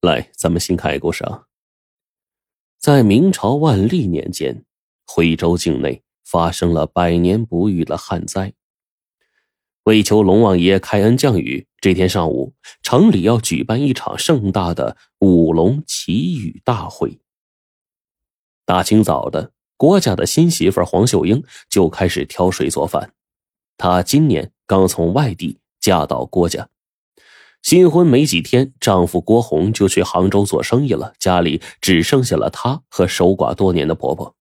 来，咱们新看一个故事啊。在明朝万历年间，徽州境内发生了百年不遇的旱灾。为求龙王爷开恩降雨，这天上午，城里要举办一场盛大的舞龙祈雨大会。大清早的，郭家的新媳妇黄秀英就开始挑水做饭。她今年刚从外地嫁到郭家。新婚没几天，丈夫郭红就去杭州做生意了，家里只剩下了她和守寡多年的婆婆。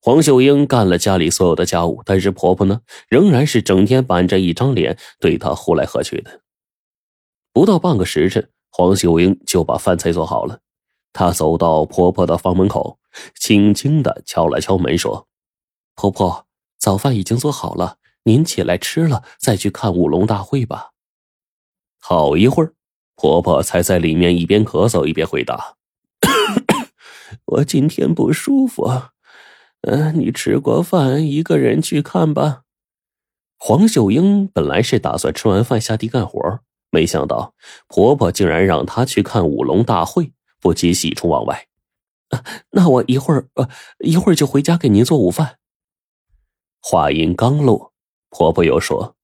黄秀英干了家里所有的家务，但是婆婆呢，仍然是整天板着一张脸对她呼来喝去的。不到半个时辰，黄秀英就把饭菜做好了。她走到婆婆的房门口，轻轻的敲了敲门，说：“婆婆，早饭已经做好了，您起来吃了，再去看舞龙大会吧。”好一会儿，婆婆才在里面一边咳嗽一边回答：“ 我今天不舒服，嗯，你吃过饭，一个人去看吧。”黄秀英本来是打算吃完饭下地干活，没想到婆婆竟然让她去看舞龙大会，不禁喜出望外。啊那我一会儿，呃，一会儿就回家给您做午饭。话音刚落，婆婆又说。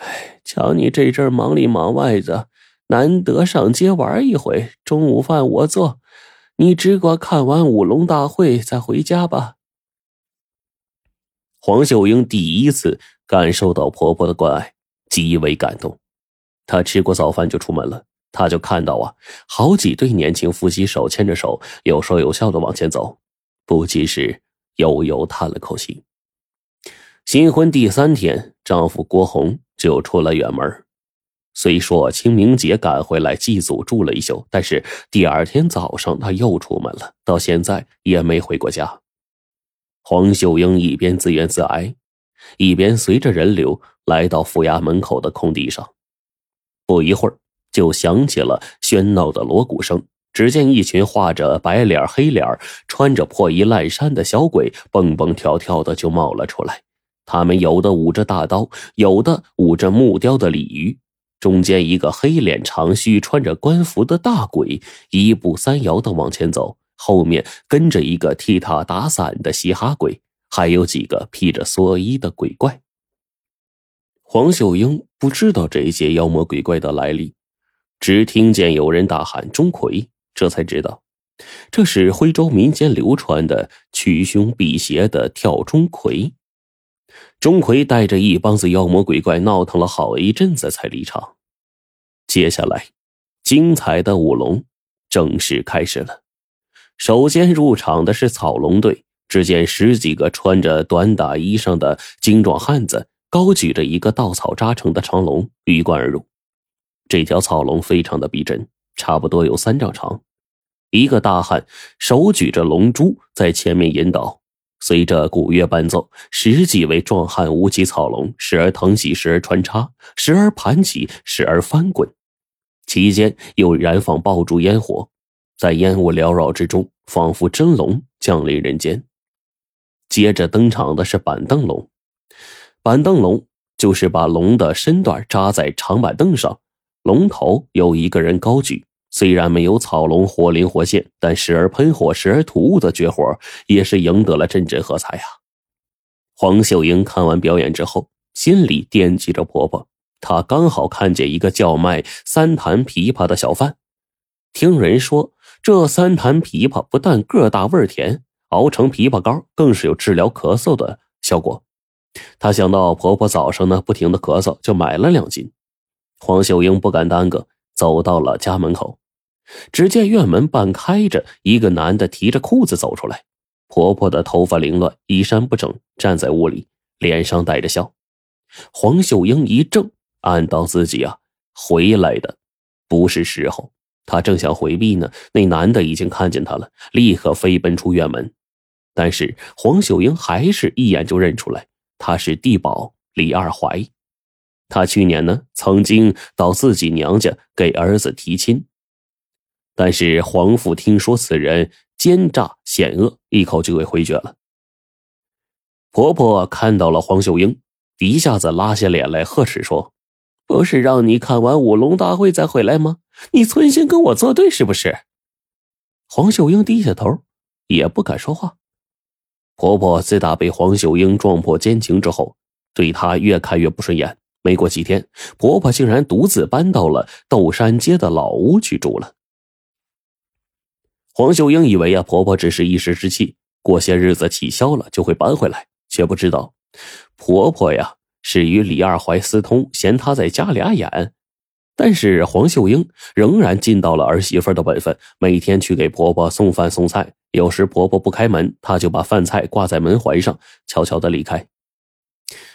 哎，瞧你这阵忙里忙外的，难得上街玩一回。中午饭我做，你只管看完舞龙大会再回家吧。黄秀英第一次感受到婆婆的关爱，极为感动。她吃过早饭就出门了，她就看到啊，好几对年轻夫妻手牵着手，有说有笑的往前走，不禁是悠悠叹了口气。新婚第三天，丈夫郭红。就出了远门，虽说清明节赶回来祭祖住了一宿，但是第二天早上他又出门了，到现在也没回过家。黄秀英一边自怨自艾，一边随着人流来到府衙门口的空地上。不一会儿，就响起了喧闹的锣鼓声。只见一群画着白脸黑脸、穿着破衣烂衫的小鬼蹦蹦跳跳的就冒了出来。他们有的舞着大刀，有的舞着木雕的鲤鱼。中间一个黑脸长须、穿着官服的大鬼，一步三摇的往前走，后面跟着一个替他打伞的嘻哈鬼，还有几个披着蓑衣的鬼怪。黄秀英不知道这些妖魔鬼怪的来历，只听见有人大喊“钟馗”，这才知道，这是徽州民间流传的驱凶辟邪的跳钟馗。钟馗带着一帮子妖魔鬼怪闹腾了好一阵子才离场。接下来，精彩的舞龙正式开始了。首先入场的是草龙队。只见十几个穿着短打衣裳的精壮汉子，高举着一个稻草扎成的长龙，鱼贯而入。这条草龙非常的逼真，差不多有三丈长。一个大汉手举着龙珠在前面引导。随着鼓乐伴奏，十几位壮汉舞起草龙，时而腾起，时而穿插，时而盘起，时而翻滚。其间又燃放爆竹烟火，在烟雾缭绕之中，仿佛真龙降临人间。接着登场的是板凳龙，板凳龙就是把龙的身段扎在长板凳上，龙头由一个人高举。虽然没有草龙活灵活现，但时而喷火、时而吐雾的绝活，也是赢得了阵阵喝彩呀。黄秀英看完表演之后，心里惦记着婆婆。她刚好看见一个叫卖三坛枇杷的小贩，听人说这三坛枇杷不但个大味甜，熬成枇杷膏更是有治疗咳嗽的效果。她想到婆婆早上呢不停的咳嗽，就买了两斤。黄秀英不敢耽搁，走到了家门口。只见院门半开着，一个男的提着裤子走出来。婆婆的头发凌乱，衣衫不整，站在屋里，脸上带着笑。黄秀英一怔，暗道自己啊，回来的不是时候。她正想回避呢，那男的已经看见她了，立刻飞奔出院门。但是黄秀英还是一眼就认出来，他是地保李二怀。他去年呢，曾经到自己娘家给儿子提亲。但是皇父听说此人奸诈险恶，一口就给回绝了。婆婆看到了黄秀英，一下子拉下脸来呵斥说：“不是让你看完舞龙大会再回来吗？你存心跟我作对是不是？”黄秀英低下头，也不敢说话。婆婆自打被黄秀英撞破奸情之后，对她越看越不顺眼。没过几天，婆婆竟然独自搬到了斗山街的老屋去住了。黄秀英以为啊，婆婆只是一时之气，过些日子气消了就会搬回来，却不知道，婆婆呀是与李二怀私通，嫌她在家俩眼。但是黄秀英仍然尽到了儿媳妇的本分，每天去给婆婆送饭送菜。有时婆婆不开门，她就把饭菜挂在门环上，悄悄的离开。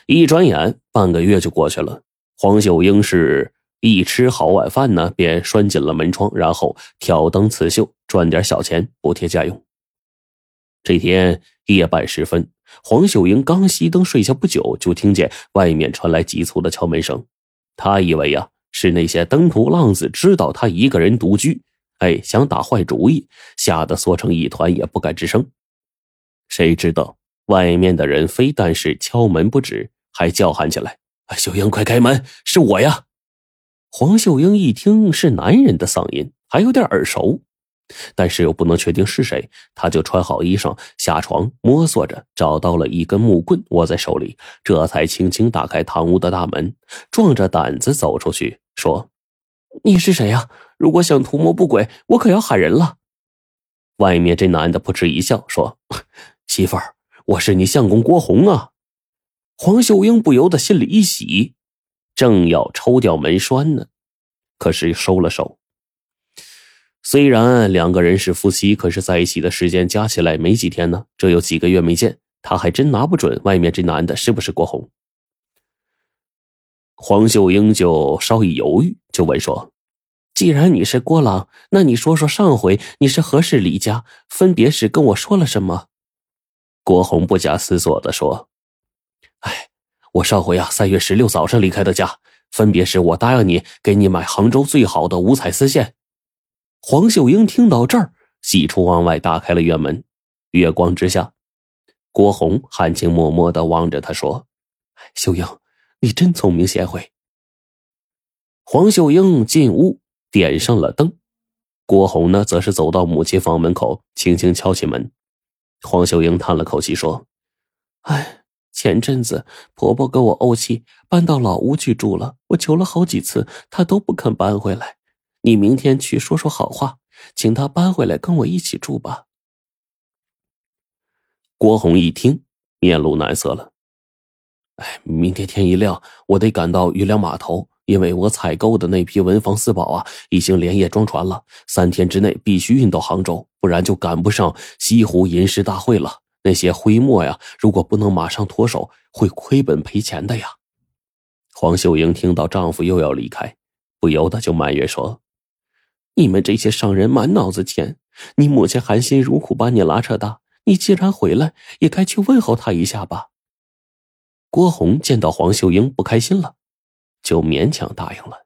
一转眼，半个月就过去了。黄秀英是一吃好晚饭呢，便拴紧了门窗，然后挑灯刺绣，赚点小钱补贴家用。这天夜半时分，黄秀英刚熄灯睡下不久，就听见外面传来急促的敲门声。她以为呀。是那些登徒浪子知道他一个人独居，哎，想打坏主意，吓得缩成一团，也不敢吱声。谁知道外面的人非但是敲门不止，还叫喊起来：“秀英，快开门，是我呀！”黄秀英一听是男人的嗓音，还有点耳熟。但是又不能确定是谁，他就穿好衣裳下床，摸索着找到了一根木棍，握在手里，这才轻轻打开堂屋的大门，壮着胆子走出去，说：“你是谁呀？如果想图谋不轨，我可要喊人了。”外面这男的扑哧一笑，说：“媳妇儿，我是你相公郭红啊。”黄秀英不由得心里一喜，正要抽掉门栓呢，可是收了手。虽然两个人是夫妻，可是在一起的时间加起来没几天呢。这有几个月没见，他还真拿不准外面这男的是不是郭红。黄秀英就稍一犹豫，就问说：“既然你是郭郎，那你说说上回你是何时离家？分别时跟我说了什么？”郭红不假思索的说：“哎，我上回啊三月十六早上离开的家，分别时我答应你给你买杭州最好的五彩丝线。”黄秀英听到这儿，喜出望外，打开了院门。月光之下，郭红含情脉脉的望着他说：“秀英，你真聪明贤惠。”黄秀英进屋，点上了灯。郭红呢，则是走到母亲房门口，轻轻敲起门。黄秀英叹了口气说：“哎，前阵子婆婆跟我怄气，搬到老屋去住了。我求了好几次，她都不肯搬回来。”你明天去说说好话，请她搬回来跟我一起住吧。郭红一听，面露难色了。哎，明天天一亮，我得赶到余粮码头，因为我采购的那批文房四宝啊，已经连夜装船了，三天之内必须运到杭州，不然就赶不上西湖吟诗大会了。那些徽墨呀，如果不能马上脱手，会亏本赔钱的呀。黄秀英听到丈夫又要离开，不由得就埋怨说。你们这些商人满脑子钱，你母亲含辛茹苦把你拉扯大，你既然回来，也该去问候她一下吧。郭红见到黄秀英不开心了，就勉强答应了。